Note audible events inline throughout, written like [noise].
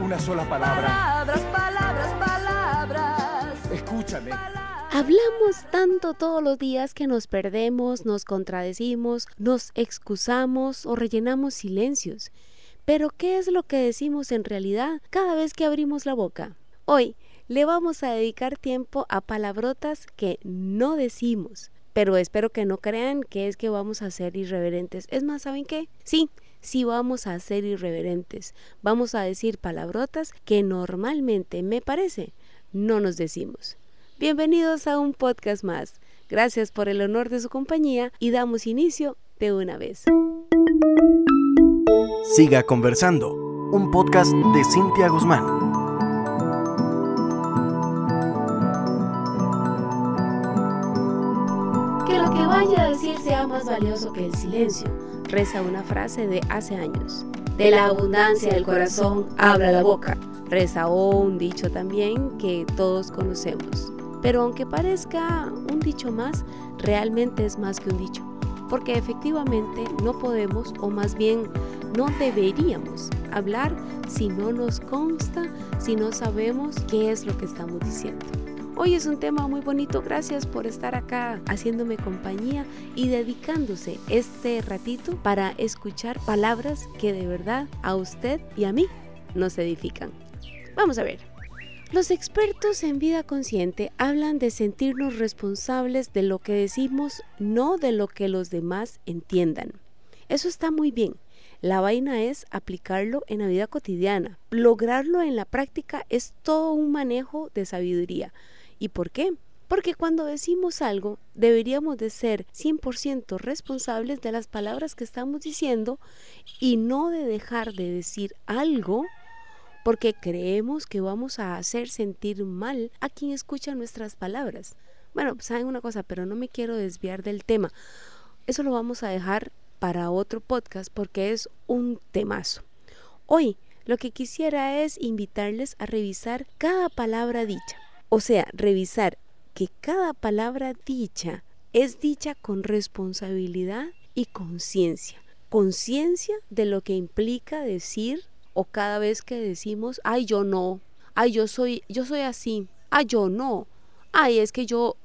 una sola palabra. Palabras, palabras, palabras. Escúchame. Hablamos tanto todos los días que nos perdemos, nos contradecimos, nos excusamos o rellenamos silencios. Pero ¿qué es lo que decimos en realidad cada vez que abrimos la boca? Hoy le vamos a dedicar tiempo a palabrotas que no decimos. Pero espero que no crean que es que vamos a ser irreverentes. Es más, ¿saben qué? Sí, sí vamos a ser irreverentes. Vamos a decir palabrotas que normalmente, me parece, no nos decimos. Bienvenidos a un podcast más. Gracias por el honor de su compañía y damos inicio de una vez. Siga conversando, un podcast de Cintia Guzmán. Que lo que vaya a decir sea más valioso que el silencio, reza una frase de hace años. De la abundancia del corazón habla la boca, reza un dicho también que todos conocemos. Pero aunque parezca un dicho más, realmente es más que un dicho, porque efectivamente no podemos, o más bien no deberíamos hablar si no nos consta, si no sabemos qué es lo que estamos diciendo. Hoy es un tema muy bonito, gracias por estar acá haciéndome compañía y dedicándose este ratito para escuchar palabras que de verdad a usted y a mí nos edifican. Vamos a ver. Los expertos en vida consciente hablan de sentirnos responsables de lo que decimos, no de lo que los demás entiendan. Eso está muy bien. La vaina es aplicarlo en la vida cotidiana. Lograrlo en la práctica es todo un manejo de sabiduría. ¿Y por qué? Porque cuando decimos algo, deberíamos de ser 100% responsables de las palabras que estamos diciendo y no de dejar de decir algo porque creemos que vamos a hacer sentir mal a quien escucha nuestras palabras. Bueno, saben una cosa, pero no me quiero desviar del tema. Eso lo vamos a dejar para otro podcast porque es un temazo. Hoy lo que quisiera es invitarles a revisar cada palabra dicha. O sea, revisar que cada palabra dicha es dicha con responsabilidad y conciencia. Conciencia de lo que implica decir o cada vez que decimos, ay, yo no, ay, yo soy, yo soy así, ay, yo no, ay, es que yo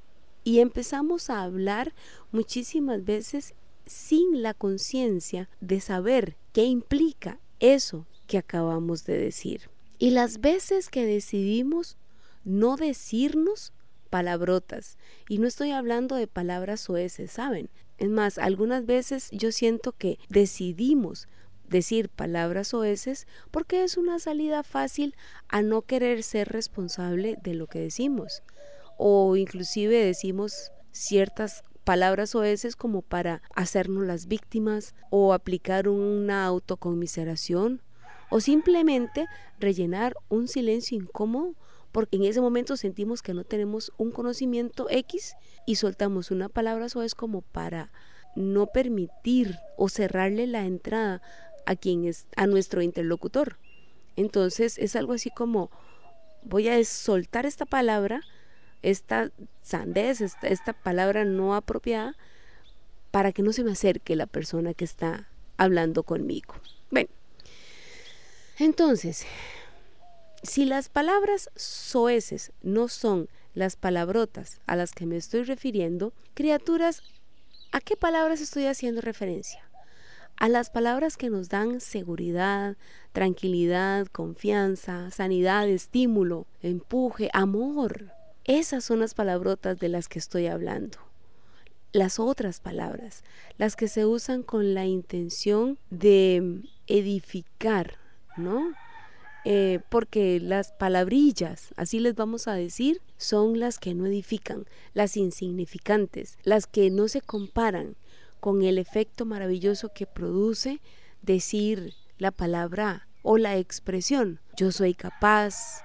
y empezamos a hablar muchísimas veces sin la conciencia de saber qué implica eso que acabamos de decir. Y las veces que decidimos no decirnos palabrotas, y no estoy hablando de palabras oeces, ¿saben? Es más, algunas veces yo siento que decidimos decir palabras oeces porque es una salida fácil a no querer ser responsable de lo que decimos. O inclusive decimos ciertas palabras oeces como para hacernos las víctimas o aplicar una autoconmiseración o simplemente rellenar un silencio incómodo porque en ese momento sentimos que no tenemos un conocimiento X y soltamos una palabra soez como para no permitir o cerrarle la entrada a quien es a nuestro interlocutor. Entonces es algo así como voy a soltar esta palabra, esta sandez, esta, esta palabra no apropiada para que no se me acerque la persona que está hablando conmigo. Bueno, entonces, si las palabras soeces no son las palabrotas a las que me estoy refiriendo, criaturas, ¿a qué palabras estoy haciendo referencia? a las palabras que nos dan seguridad, tranquilidad, confianza, sanidad, estímulo, empuje, amor. Esas son las palabrotas de las que estoy hablando. Las otras palabras, las que se usan con la intención de edificar, ¿no? Eh, porque las palabrillas, así les vamos a decir, son las que no edifican, las insignificantes, las que no se comparan, con el efecto maravilloso que produce decir la palabra o la expresión yo soy capaz,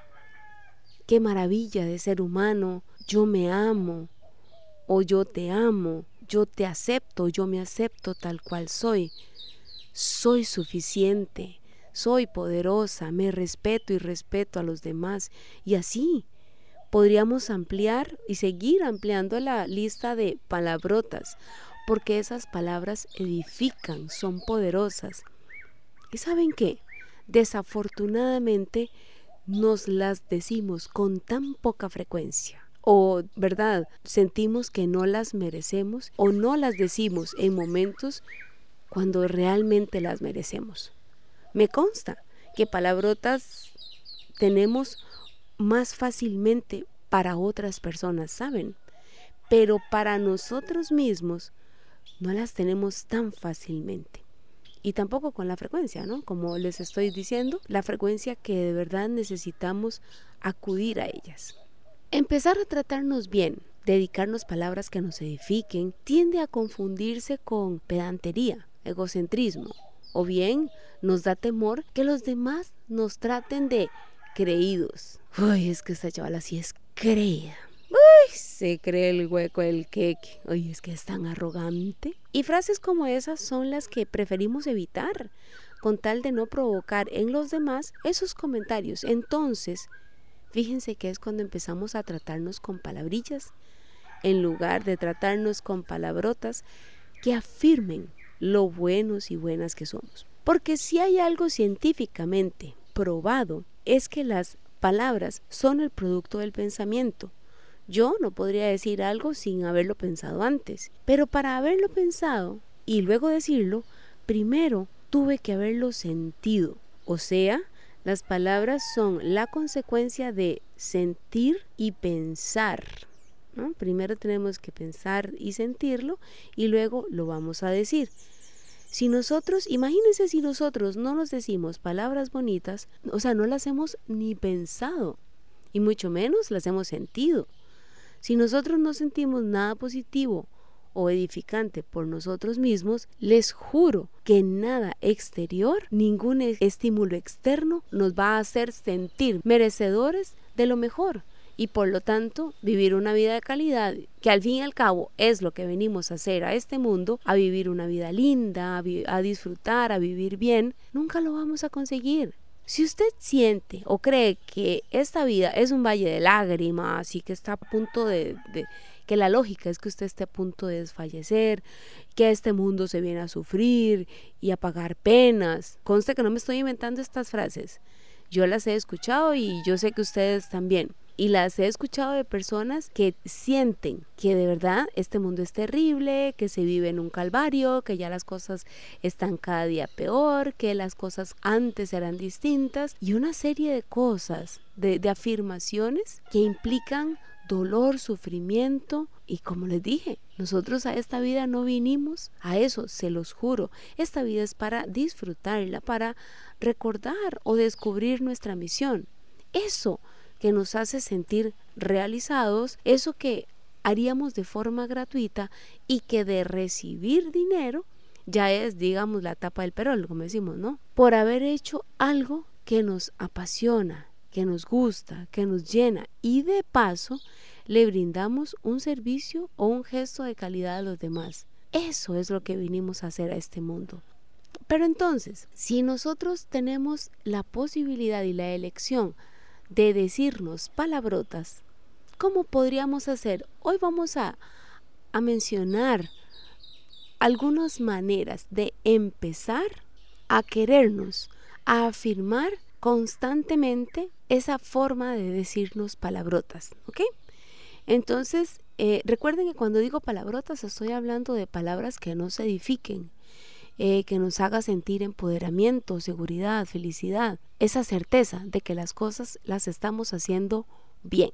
qué maravilla de ser humano, yo me amo o yo te amo, yo te acepto, yo me acepto tal cual soy, soy suficiente, soy poderosa, me respeto y respeto a los demás y así podríamos ampliar y seguir ampliando la lista de palabrotas porque esas palabras edifican, son poderosas. ¿Y saben qué? desafortunadamente nos las decimos con tan poca frecuencia o, ¿verdad? Sentimos que no las merecemos o no las decimos en momentos cuando realmente las merecemos. Me consta que palabrotas tenemos más fácilmente para otras personas, ¿saben? Pero para nosotros mismos no las tenemos tan fácilmente. Y tampoco con la frecuencia, ¿no? Como les estoy diciendo, la frecuencia que de verdad necesitamos acudir a ellas. Empezar a tratarnos bien, dedicarnos palabras que nos edifiquen, tiende a confundirse con pedantería, egocentrismo, o bien nos da temor que los demás nos traten de creídos. Uy, es que esta chavala sí es creída. Uy, se cree el hueco el queque. Uy, es que es tan arrogante. Y frases como esas son las que preferimos evitar, con tal de no provocar en los demás esos comentarios. Entonces, fíjense que es cuando empezamos a tratarnos con palabrillas, en lugar de tratarnos con palabrotas que afirmen lo buenos y buenas que somos. Porque si hay algo científicamente probado, es que las palabras son el producto del pensamiento. Yo no podría decir algo sin haberlo pensado antes, pero para haberlo pensado y luego decirlo, primero tuve que haberlo sentido. O sea, las palabras son la consecuencia de sentir y pensar. Primero tenemos que pensar y sentirlo y luego lo vamos a decir. Si nosotros, imagínense si nosotros no nos decimos palabras bonitas, o sea, no las hemos ni pensado y mucho menos las hemos sentido. Si nosotros no sentimos nada positivo o edificante por nosotros mismos, les juro que nada exterior, ningún estímulo externo nos va a hacer sentir merecedores de lo mejor y por lo tanto vivir una vida de calidad, que al fin y al cabo es lo que venimos a hacer a este mundo, a vivir una vida linda, a, disfrutar, a vivir bien, nunca lo vamos a conseguir. Si usted siente o cree que esta vida es un valle de lágrimas y que está a punto de, de, que la lógica es que usted esté a punto de desfallecer, que este mundo se viene a sufrir y a pagar penas, conste que no me estoy inventando estas frases. Yo las he escuchado y yo sé que ustedes también y las he escuchado de personas que sienten que de verdad este mundo es terrible, que se vive en un calvario, que ya las cosas están cada día peor, que las cosas antes eran distintas y una serie de cosas, de, afirmaciones que implican dolor, sufrimiento y como les dije, nosotros a esta vida no vinimos a eso, se los juro. Esta vida es para disfrutarla, para recordar o descubrir nuestra misión. Eso que nos hace sentir realizados, eso que haríamos de forma gratuita y que de recibir dinero ya es, digamos, la tapa del perol, como decimos, ¿no? Por haber hecho algo que nos apasiona, que nos gusta, que nos llena y de paso le brindamos un servicio o un gesto de calidad a los demás. Eso es lo que vinimos a hacer a este mundo. Pero entonces, si nosotros tenemos la posibilidad y la elección de decirnos palabrotas, ¿cómo podríamos hacer? Hoy vamos a, a mencionar algunas maneras de empezar a querernos, a afirmar constantemente esa forma de decirnos palabrotas, ¿ok? Entonces, eh, recuerden que cuando digo palabrotas estoy hablando de palabras que no se edifiquen, eh, que nos haga sentir empoderamiento, seguridad, felicidad, esa certeza de que las cosas las estamos haciendo bien.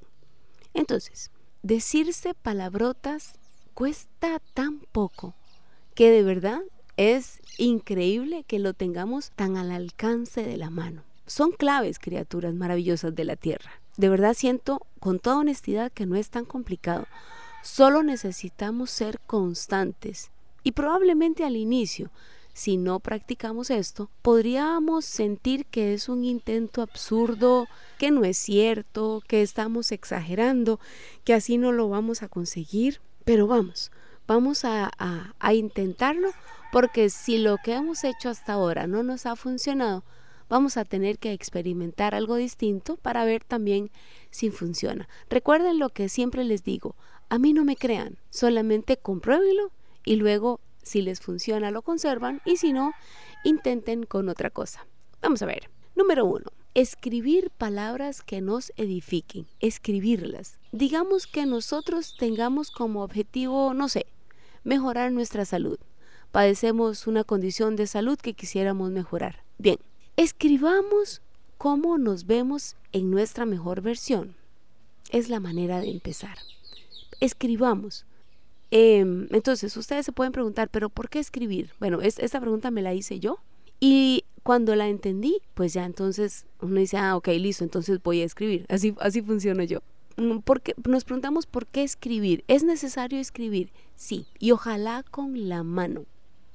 Entonces, decirse palabrotas cuesta tan poco que de verdad es increíble que lo tengamos tan al alcance de la mano. Son claves, criaturas maravillosas de la tierra. De verdad siento con toda honestidad que no es tan complicado. Solo necesitamos ser constantes y probablemente al inicio, si no practicamos esto, podríamos sentir que es un intento absurdo, que no es cierto, que estamos exagerando, que así no lo vamos a conseguir. Pero vamos, vamos a, a, intentarlo porque si lo que hemos hecho hasta ahora no nos ha funcionado, vamos a tener que experimentar algo distinto para ver también si funciona. Recuerden lo que siempre les digo, a mí no me crean, solamente compruébenlo y luego si les funciona lo conservan y si no, intenten con otra cosa. Vamos a ver. Número uno, escribir palabras que nos edifiquen, escribirlas. Digamos que nosotros tengamos como objetivo, no sé, mejorar nuestra salud. Padecemos una condición de salud que quisiéramos mejorar. Bien, escribamos cómo nos vemos en nuestra mejor versión. Es la manera de empezar. Escribamos. Em, entonces, ustedes se pueden preguntar, ¿pero por qué escribir? Bueno, esta pregunta me la hice yo y cuando la entendí, pues ya entonces uno dice, ah, ok, listo, entonces voy a escribir. Así, así funciono yo. Mm, porque nos preguntamos por qué escribir. ¿Es necesario escribir? Sí, y ojalá con la mano.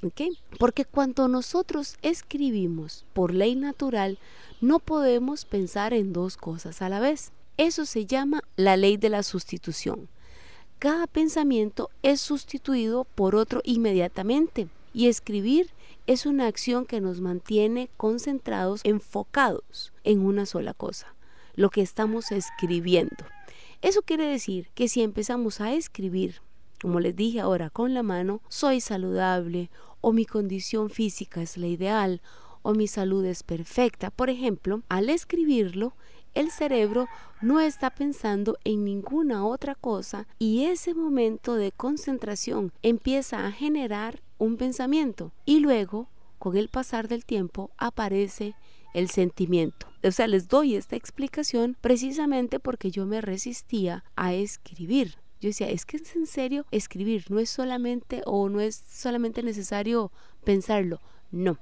¿ok? Porque cuando nosotros escribimos por ley natural, no podemos pensar en dos cosas a la vez. Eso se llama la ley de la sustitución. Cada pensamiento es sustituido por otro inmediatamente y escribir es una acción que nos mantiene concentrados, enfocados en una sola cosa, lo que estamos escribiendo. Eso quiere decir que si empezamos a escribir, como les dije ahora con la mano, soy saludable o mi condición física es la ideal o mi salud es perfecta, por ejemplo, al escribirlo, el cerebro no está pensando en ninguna otra cosa y ese momento de concentración empieza a generar un pensamiento y luego, con el pasar del tiempo, aparece el sentimiento. O sea, les doy esta explicación precisamente porque yo me resistía a escribir. Yo decía, es que es en serio escribir, no es solamente o no es solamente necesario pensarlo, no,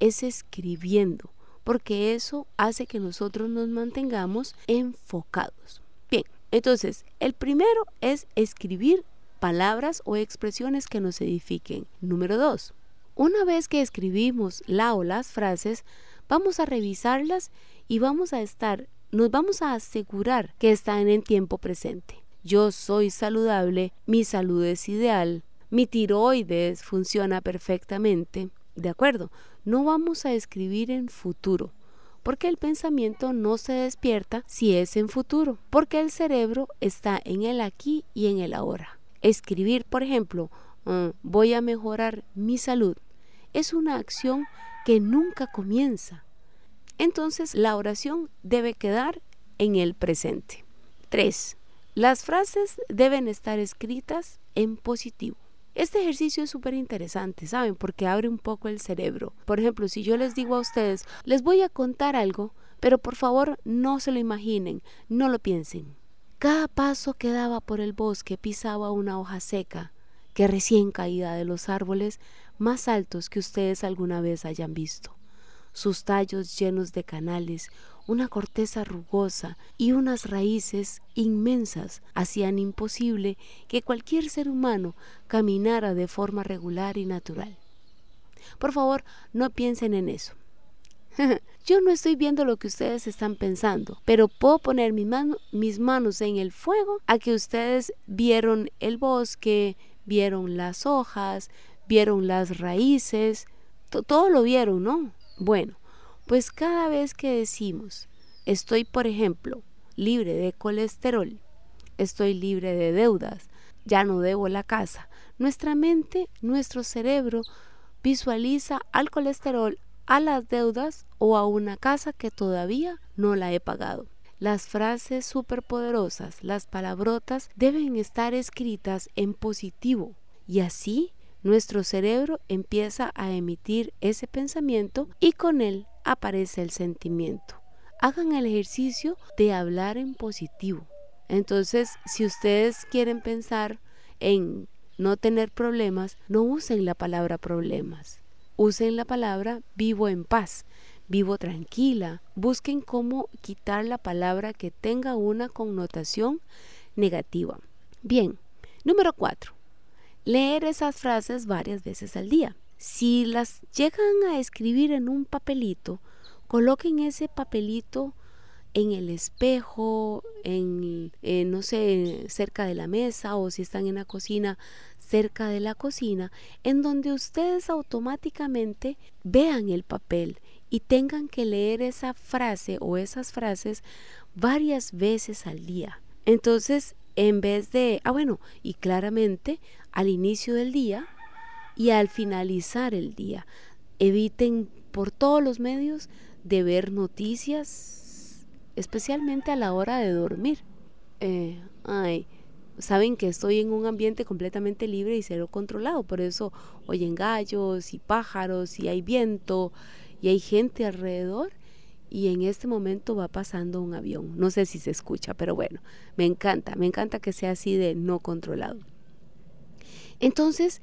es escribiendo, porque eso hace que nosotros nos mantengamos enfocados. Bien, entonces, el primero es escribir palabras o expresiones que nos edifiquen. Número dos, una vez que escribimos la o las frases, vamos a revisarlas y vamos a estar, nos vamos a asegurar que están en tiempo presente. Yo soy saludable, mi salud es ideal, mi tiroides funciona perfectamente. De acuerdo, no vamos a escribir en futuro, porque el pensamiento no se despierta si es en futuro, porque el cerebro está en el aquí y en el ahora. Escribir, por ejemplo, ah, voy a mejorar mi salud, es una acción que nunca comienza. Entonces la oración debe quedar en el presente. 3. Las frases deben estar escritas en positivo. Este ejercicio es súper interesante, ¿saben? Porque abre un poco el cerebro. Por ejemplo, si yo les digo a ustedes, les voy a contar algo, pero por favor no se lo imaginen, no lo piensen. Cada paso que daba por el bosque pisaba una hoja seca que recién caída de los árboles más altos que ustedes alguna vez hayan visto. Sus tallos llenos de canales, una corteza rugosa y unas raíces inmensas hacían imposible que cualquier ser humano caminara de forma regular y natural. Por favor, no piensen en eso. [laughs] Yo no estoy viendo lo que ustedes están pensando, pero puedo poner mis manos en el fuego a que ustedes vieron el bosque, vieron las hojas, vieron las raíces, todo lo vieron, ¿no? Bueno, pues cada vez que decimos, estoy, por ejemplo, libre de colesterol, estoy libre de deudas, ya no debo la casa, nuestra mente, nuestro cerebro visualiza al colesterol, a las deudas o a una casa que todavía no la he pagado. Las frases superpoderosas, las palabrotas, deben estar escritas en positivo y así nuestro cerebro empieza a emitir ese pensamiento y con él aparece el sentimiento. Hagan el ejercicio de hablar en positivo. Entonces, si ustedes quieren pensar en no tener problemas, no usen la palabra problemas usen la palabra vivo en paz, vivo tranquila. Busquen cómo quitar la palabra que tenga una connotación negativa. Bien, número cuatro. Leer esas frases varias veces al día. Si las llegan a escribir en un papelito, coloquen ese papelito en el espejo, en, no sé, cerca de la mesa o si están en la cocina, cerca de la cocina, en donde ustedes automáticamente vean el papel y tengan que leer esa frase o esas frases varias veces al día. Entonces, en vez de, ah bueno, y claramente al inicio del día y al finalizar el día, eviten por todos los medios de ver noticias, especialmente a la hora de dormir. Eh, ay, saben que estoy en un ambiente completamente libre y cero controlado, por eso oyen gallos y pájaros y hay viento y hay gente alrededor y en este momento va pasando un avión. No sé si se escucha, pero bueno, me encanta, me encanta que sea así de no controlado. Entonces,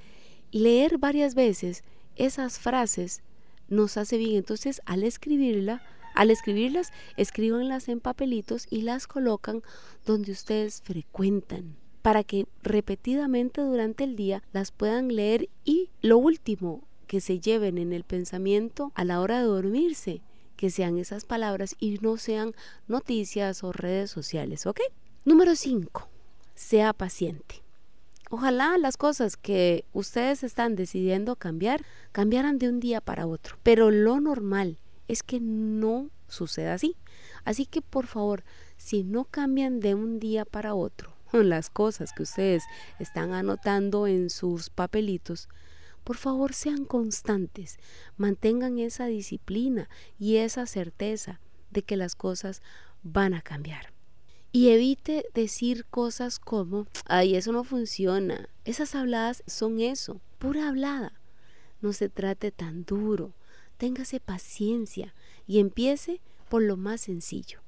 leer varias veces esas frases nos hace bien. Entonces, al escribirla, al escribirlas, escríbanlas en papelitos y las colocan donde ustedes frecuentan para que repetidamente durante el día las puedan leer y lo último que se lleven en el pensamiento a la hora de dormirse, que sean esas palabras y no sean noticias o redes sociales, ¿ok? Número 5. Sea paciente. Ojalá las cosas que ustedes están decidiendo cambiar cambiaran de un día para otro, pero lo normal es que no suceda así. Así que por favor, si no cambian de un día para otro [laughs] las cosas que ustedes están anotando en sus papelitos, por favor sean constantes, mantengan esa disciplina y esa certeza de que las cosas van a cambiar. Y evite decir cosas como, ay, eso no funciona. Esas habladas son eso, pura hablada. No se trate tan duro. Téngase paciencia y empiece por lo más sencillo.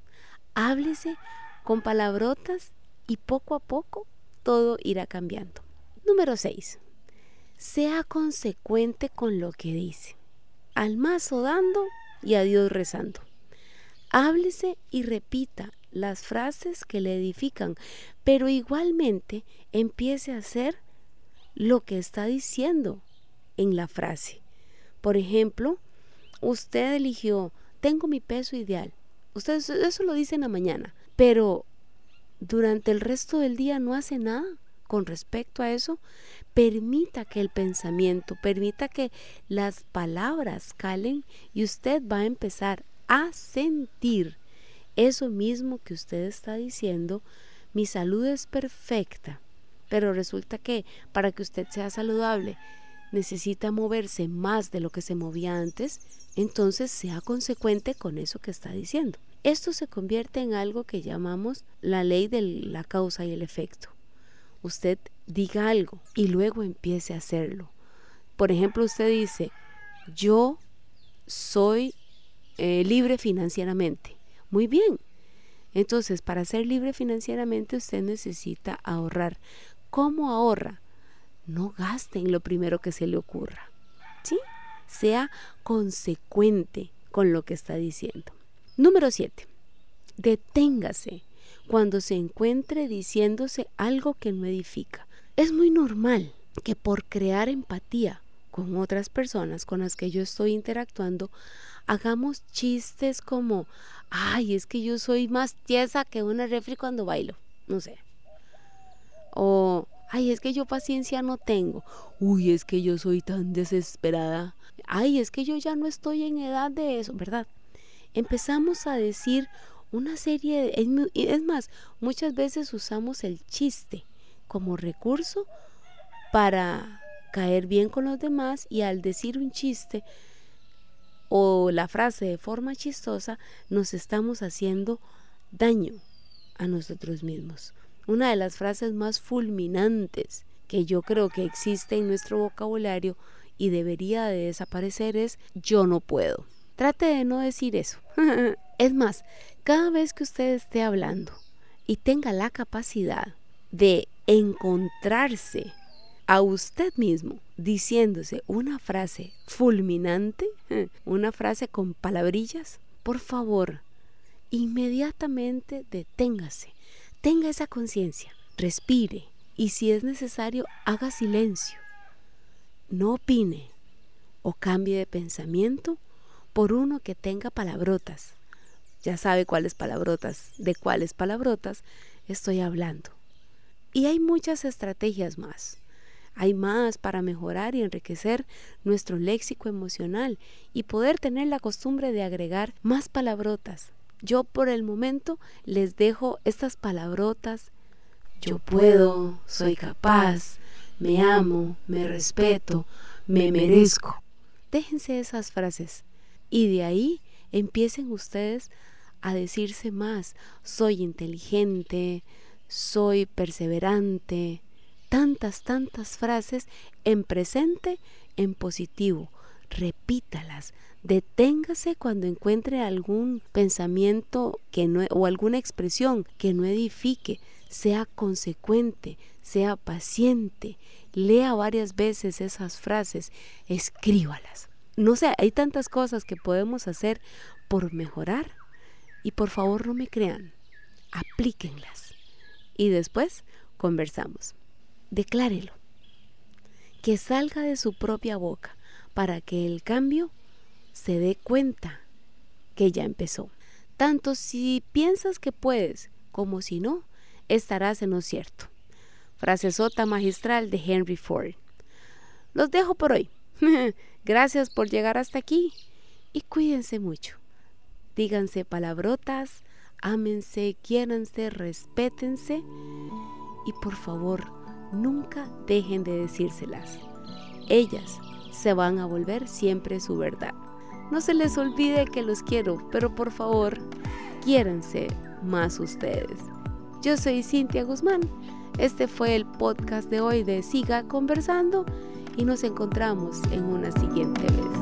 Háblese con palabrotas y poco a poco todo irá cambiando. Número 6. Sea consecuente con lo que dice. Al mazo dando y a Dios rezando. Háblese y repita las frases que le edifican, pero igualmente empiece a hacer lo que está diciendo en la frase. Por ejemplo, usted eligió, tengo mi peso ideal. Usted eso lo dice en la mañana, pero durante el resto del día no hace nada con respecto a eso, permita que el pensamiento, permita que las palabras calen y usted va a empezar a sentir eso mismo que usted está diciendo, mi salud es perfecta, pero resulta que para que usted sea saludable necesita moverse más de lo que se movía antes, entonces sea consecuente con eso que está diciendo. Esto se convierte en algo que llamamos la ley de la causa y el efecto. Usted diga algo y luego empiece a hacerlo. Por ejemplo, usted dice, yo soy eh, libre financieramente. Muy bien. Entonces, para ser libre financieramente usted necesita ahorrar. ¿Cómo ahorra? No gaste en lo primero que se le ocurra. ¿Sí? Sea consecuente con lo que está diciendo. Número 7. Deténgase cuando se encuentre diciéndose algo que no edifica. Es muy normal que por crear empatía con otras personas con las que yo estoy interactuando, hagamos chistes como, ay, es que yo soy más tiesa que una refri cuando bailo, no sé. O, ay, es que yo paciencia no tengo. Uy, es que yo soy tan desesperada. Ay, es que yo ya no estoy en edad de eso, ¿verdad? Empezamos a decir una serie, de, es más, muchas veces usamos el chiste como recurso para caer bien con los demás y al decir un chiste o la frase de forma chistosa, nos estamos haciendo daño a nosotros mismos. Una de las frases más fulminantes que yo creo que existe en nuestro vocabulario y debería de desaparecer es yo no puedo. Trate de no decir eso. [laughs] es más, cada vez que usted esté hablando y tenga la capacidad de encontrarse a usted mismo diciéndose una frase fulminante, [laughs] una frase con palabrillas, por favor, inmediatamente deténgase, tenga esa conciencia, respire y si es necesario, haga silencio. No opine o cambie de pensamiento por uno que tenga palabrotas. Ya sabe cuáles palabrotas, de cuáles palabrotas estoy hablando. Y hay muchas estrategias más. Hay más para mejorar y enriquecer nuestro léxico emocional y poder tener la costumbre de agregar más palabrotas. Yo por el momento les dejo estas palabrotas. Yo puedo, soy capaz, me amo, me respeto, me merezco. Déjense esas frases y de ahí Empiecen ustedes a decirse más, soy inteligente, soy perseverante, tantas, tantas frases en presente, en positivo. Repítalas, deténgase cuando encuentre algún pensamiento que no, o alguna expresión que no edifique, sea consecuente, sea paciente, lea varias veces esas frases, escríbalas. No sé, hay tantas cosas que podemos hacer por mejorar. Y por favor no me crean, aplíquenlas. Y después conversamos. Declárelo, que salga de su propia boca para que el cambio se dé cuenta que ya empezó. Tanto si piensas que puedes como si no, estarás en lo cierto. Frase sota magistral de Henry Ford. Los dejo por hoy. [laughs] Gracias por llegar hasta aquí y cuídense mucho. Díganse palabrotas, ámense, quiéranse, respétense y por favor, nunca dejen de decírselas. Ellas se van a volver siempre su verdad. No se les olvide que los quiero, pero por favor, quiéranse más ustedes. Yo soy Cintia Guzmán. Este fue el podcast de hoy de Siga Conversando y nos encontramos en una siguiente vez.